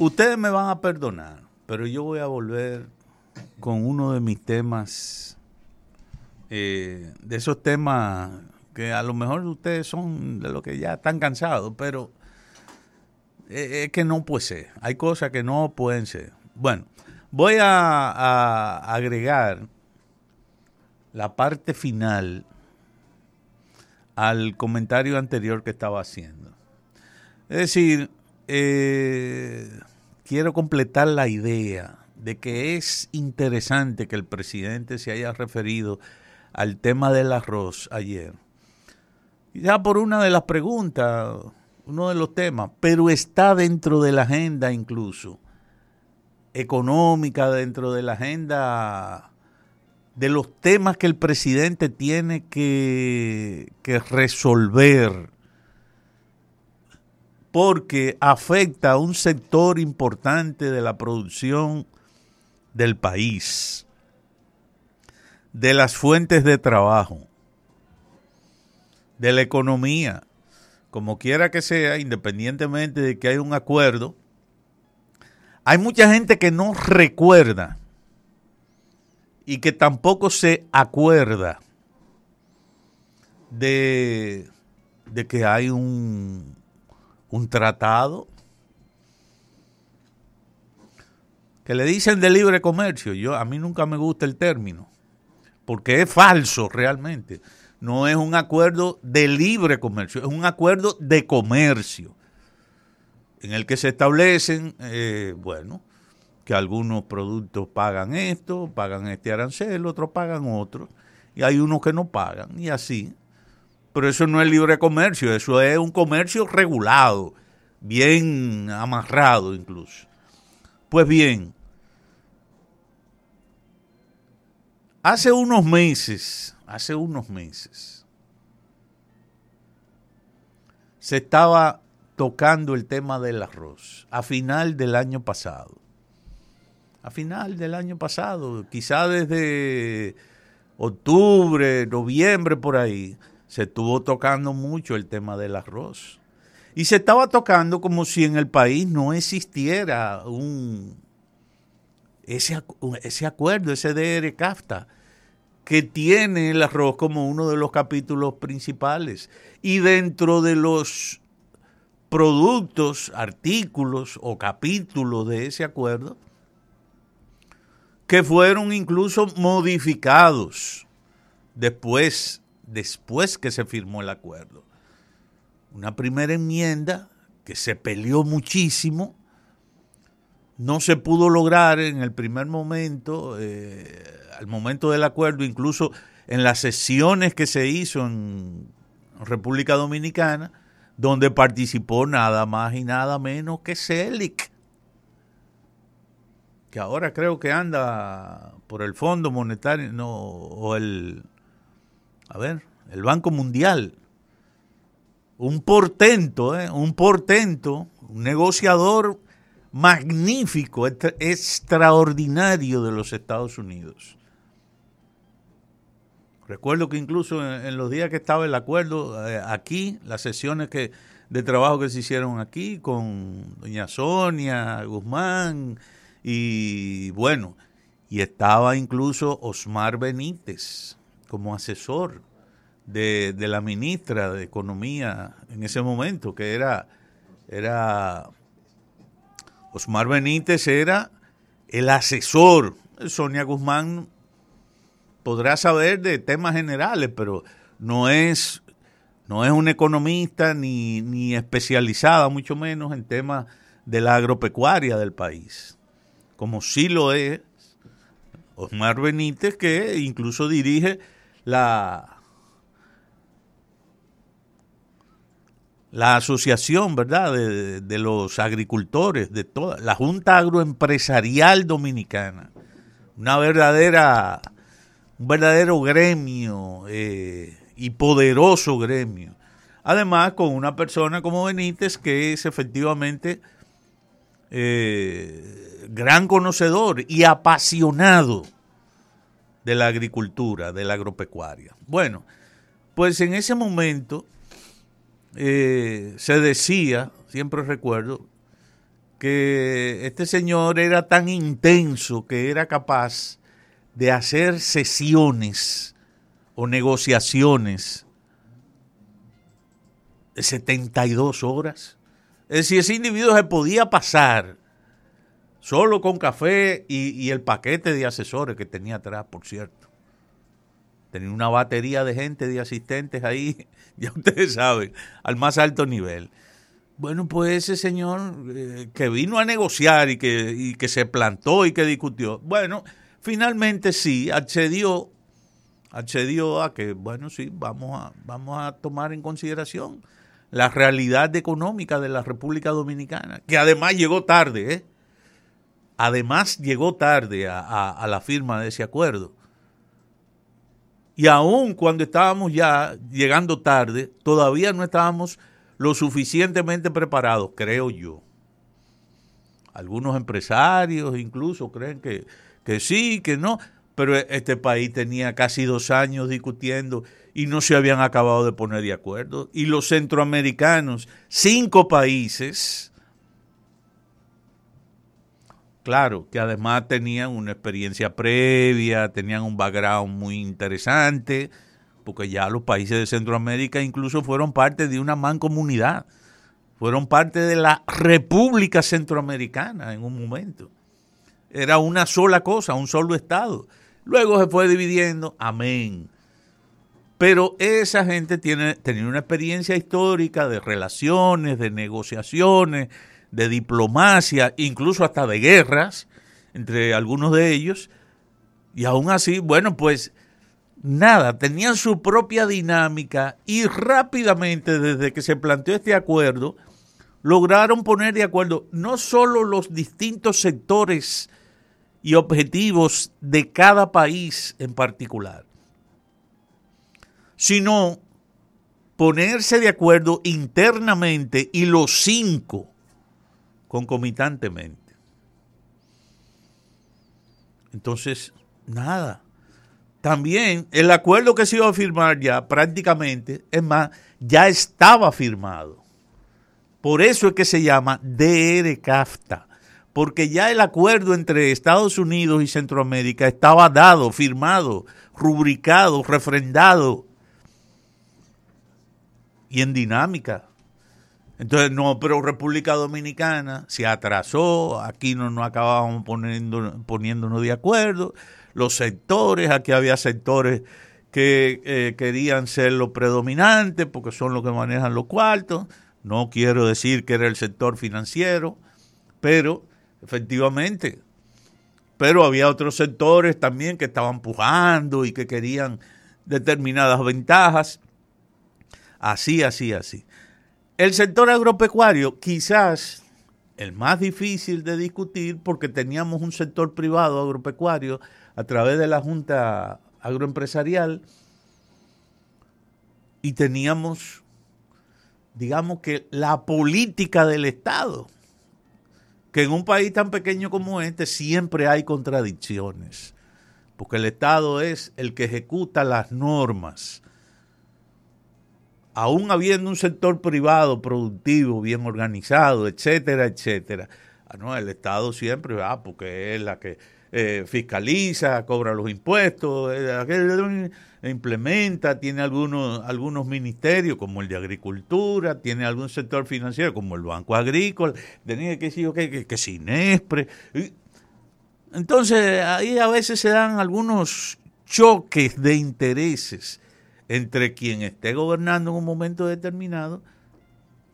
Ustedes me van a perdonar, pero yo voy a volver con uno de mis temas, eh, de esos temas que a lo mejor ustedes son de los que ya están cansados, pero eh, es que no puede ser. Hay cosas que no pueden ser. Bueno, voy a, agregar la parte final al comentario anterior que estaba haciendo. Es decir, eh, quiero completar la idea de que es interesante que el presidente se haya referido al tema del arroz ayer. Ya por una de las preguntas, uno de los temas, pero está dentro de la agenda incluso económica, dentro de la agenda de los temas que el presidente tiene que, resolver porque afecta a un sector importante de la producción del país, de las fuentes de trabajo, de la economía, como quiera que sea, independientemente de que haya un acuerdo, hay mucha gente que no recuerda y que tampoco se acuerda de, de que hay un, un tratado que le dicen de libre comercio. Yo a mí nunca me gusta el término porque es falso realmente no es un acuerdo de libre comercio, es un acuerdo de comercio, en el que se establecen, eh, bueno, que algunos productos pagan esto, pagan este arancel, otros pagan otro, y hay unos que no pagan, y así. Pero eso no es libre comercio, eso es un comercio regulado, bien amarrado incluso. Pues bien, hace unos meses, hace unos meses, se estaba tocando el tema del arroz a final del año pasado. A final del año pasado, quizá desde octubre, noviembre, por ahí, se estuvo tocando mucho el tema del arroz. Y se estaba tocando como si en el país no existiera un ese, ese acuerdo, ese DR CAFTA que tiene el arroz como uno de los capítulos principales. Y dentro de los productos, artículos o capítulos de ese acuerdo, que fueron incluso modificados después, después que se firmó el acuerdo. Una primera enmienda que se peleó muchísimo, no se pudo lograr en el primer momento. Eh, al momento del acuerdo, incluso en las sesiones que se hizo en República Dominicana, donde participó nada más y nada menos que Celic, que ahora creo que anda por el Fondo Monetario, no, o el, a ver, el Banco Mundial. Un portento, ¿eh? un portento, un negociador magnífico, extraordinario de los Estados Unidos. Recuerdo que incluso en, los días que estaba el acuerdo eh, aquí, las sesiones que de trabajo que se hicieron aquí con doña Sonia Guzmán y bueno, y estaba incluso Osmar Benítez como asesor de, de la ministra de Economía en ese momento, que era, era Osmar Benítez era el asesor. Sonia Guzmán podrá saber de temas generales, pero no es, no es un economista ni, ni especializada, mucho menos en temas de la agropecuaria del país, como sí lo es Osmar Benítez, que incluso dirige la, la asociación, ¿verdad?, de, los agricultores, de toda la Junta Agroempresarial Dominicana, una verdadera un verdadero gremio eh, y poderoso gremio. Además, con una persona como Benítez que es efectivamente eh, gran conocedor y apasionado de la agricultura, de la agropecuaria. Bueno, pues en ese momento eh, se decía, siempre recuerdo, que este señor era tan intenso que era capaz de hacer sesiones o negociaciones de 72 horas. Es decir, ese individuo se podía pasar solo con café y, el paquete de asesores que tenía atrás, por cierto. Tenía una batería de gente, de asistentes ahí, ya ustedes saben, al más alto nivel. Bueno, pues ese señor eh, que vino a negociar y que, y que se plantó y que discutió, bueno, finalmente sí, accedió, accedió a que, bueno, sí, vamos a, vamos a tomar en consideración la realidad económica de la República Dominicana, que además llegó tarde, ¿eh? Además llegó tarde a, la firma de ese acuerdo. Y aún cuando estábamos ya llegando tarde, todavía no estábamos lo suficientemente preparados, creo yo. Algunos empresarios incluso creen que, que sí, que no, pero este país tenía casi dos años discutiendo y no se habían acabado de poner de acuerdo. Y los centroamericanos, cinco países, claro, que además tenían una experiencia previa, tenían un background muy interesante, porque ya los países de Centroamérica incluso fueron parte de una mancomunidad, fueron parte de la República Centroamericana en un momento. Era una sola cosa, un solo Estado. Luego se fue dividiendo, amén. Pero esa gente tiene, tenía una experiencia histórica de relaciones, de negociaciones, de diplomacia, incluso hasta de guerras entre algunos de ellos. Y aún así, bueno, pues nada, tenían su propia dinámica y rápidamente desde que se planteó este acuerdo, lograron poner de acuerdo no solo los distintos sectores y objetivos de cada país en particular, sino ponerse de acuerdo internamente y los cinco concomitantemente. Entonces, nada. También el acuerdo que se iba a firmar ya prácticamente, es más, ya estaba firmado. Por eso es que se llama DR-CAFTA porque ya el acuerdo entre Estados Unidos y Centroamérica estaba dado, firmado, rubricado, refrendado y en dinámica. Entonces, no, pero República Dominicana se atrasó, aquí no nos acabábamos poniendo, poniéndonos de acuerdo, los sectores, aquí había sectores que eh, querían ser los predominantes porque son los que manejan los cuartos, no quiero decir que era el sector financiero, pero efectivamente. Pero había otros sectores también que estaban pujando y que querían determinadas ventajas. Así, así, así. El sector agropecuario, quizás el más difícil de discutir porque teníamos un sector privado agropecuario a través de la Junta Agroempresarial y teníamos, digamos que, la política del Estado que en un país tan pequeño como este siempre hay contradicciones, porque el Estado es el que ejecuta las normas. Aún habiendo un sector privado productivo, bien organizado, etcétera, etcétera. Ah, no, el Estado siempre, va porque es la que eh, fiscaliza, cobra los impuestos, eh, implementa, tiene algunos, algunos ministerios como el de Agricultura, tiene algún sector financiero como el Banco Agrícola, tenía que decir que, que, que Sinespre. Entonces ahí a veces se dan algunos choques de intereses entre quien esté gobernando en un momento determinado,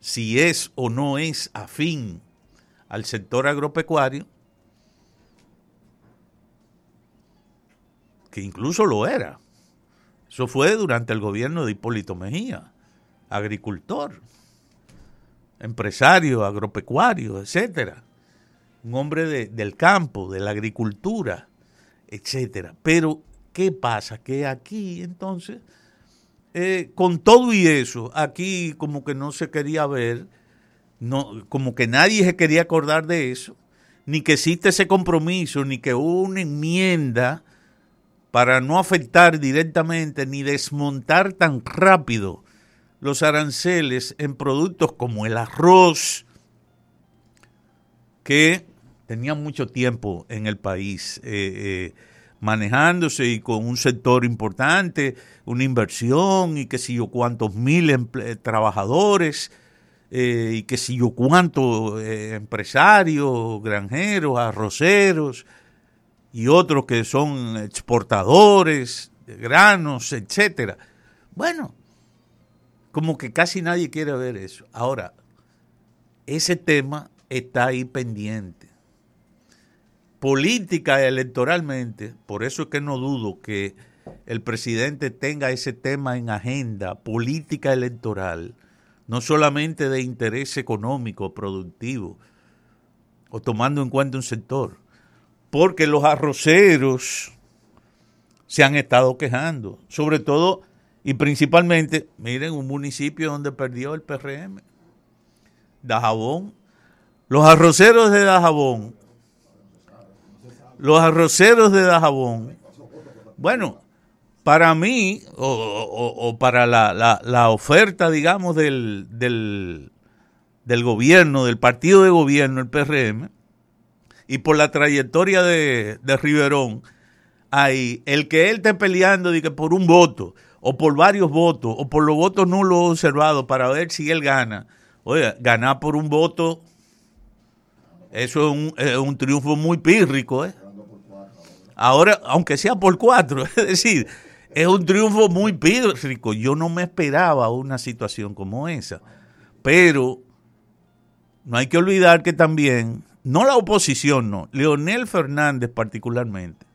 si es o no es afín al sector agropecuario, que incluso lo era. Eso fue durante el gobierno de Hipólito Mejía, agricultor, empresario, agropecuario, etcétera. Un hombre de, del campo, de la agricultura, etcétera. Pero, ¿qué pasa? Que aquí, entonces, eh, con todo y eso, aquí como que no se quería ver, no, como que nadie se quería acordar de eso, ni que existe ese compromiso, ni que hubo una enmienda para no afectar directamente ni desmontar tan rápido los aranceles en productos como el arroz, que tenían mucho tiempo en el país eh, manejándose y con un sector importante, una inversión y que si yo cuántos mil trabajadores y que si yo cuántos empresarios, granjeros, arroceros y otros que son exportadores de granos, etcétera. Bueno, como que casi nadie quiere ver eso. Ahora, ese tema está ahí pendiente. Política electoralmente, por eso es que no dudo que el presidente tenga ese tema en agenda, política electoral, no solamente de interés económico, productivo, o tomando en cuenta un sector, porque los arroceros se han estado quejando, sobre todo y principalmente, miren, un municipio donde perdió el PRM, Dajabón. Los arroceros de Dajabón, los arroceros de Dajabón, bueno, para mí, o, para la, oferta, digamos, del, del, del gobierno, del partido de gobierno, el PRM, y por la trayectoria de, de Riverón, hay el que él esté peleando de que por un voto, o por varios votos, o por los votos nulos observados para ver si él gana. Oye, ganar por un voto, eso es un, triunfo muy pírrico. ¿eh? Ahora, aunque sea por cuatro, es decir, es un triunfo muy pírrico. Yo no me esperaba una situación como esa. Pero no hay que olvidar que también, no la oposición, no, Leonel Fernández particularmente,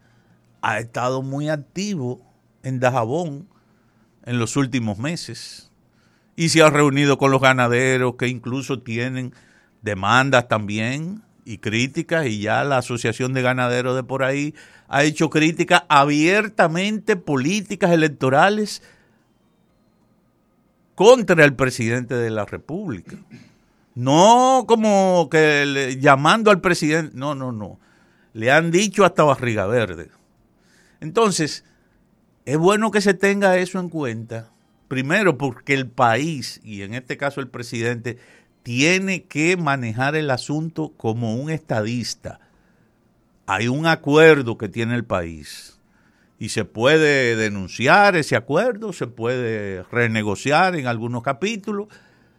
ha estado muy activo en Dajabón en los últimos meses y se ha reunido con los ganaderos que incluso tienen demandas también y críticas y ya la Asociación de Ganaderos de por ahí ha hecho críticas abiertamente políticas electorales contra el presidente de la República. No como que llamando al presidente, no, no, no. Le han dicho hasta barriga verde. Entonces, es bueno que se tenga eso en cuenta. Primero, porque el país, y en este caso el presidente, tiene que manejar el asunto como un estadista. Hay un acuerdo que tiene el país y se puede denunciar ese acuerdo, se puede renegociar en algunos capítulos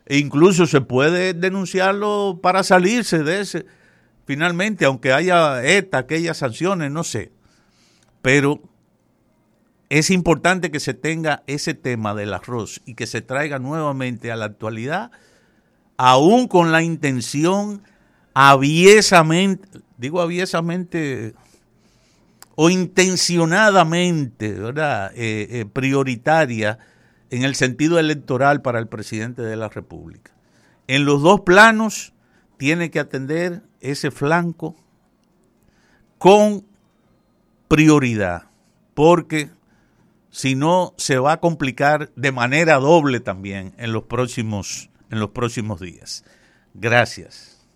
e incluso se puede denunciarlo para salirse de ese, finalmente, aunque haya esta, aquellas sanciones, no sé. Pero es importante que se tenga ese tema del arroz y que se traiga nuevamente a la actualidad, aún con la intención aviesamente, digo aviesamente o intencionadamente, ¿verdad? Eh, eh, prioritaria en el sentido electoral para el presidente de la República. En los dos planos tiene que atender ese flanco con prioridad, porque si no se va a complicar de manera doble también en los próximos, en los próximos días. Gracias.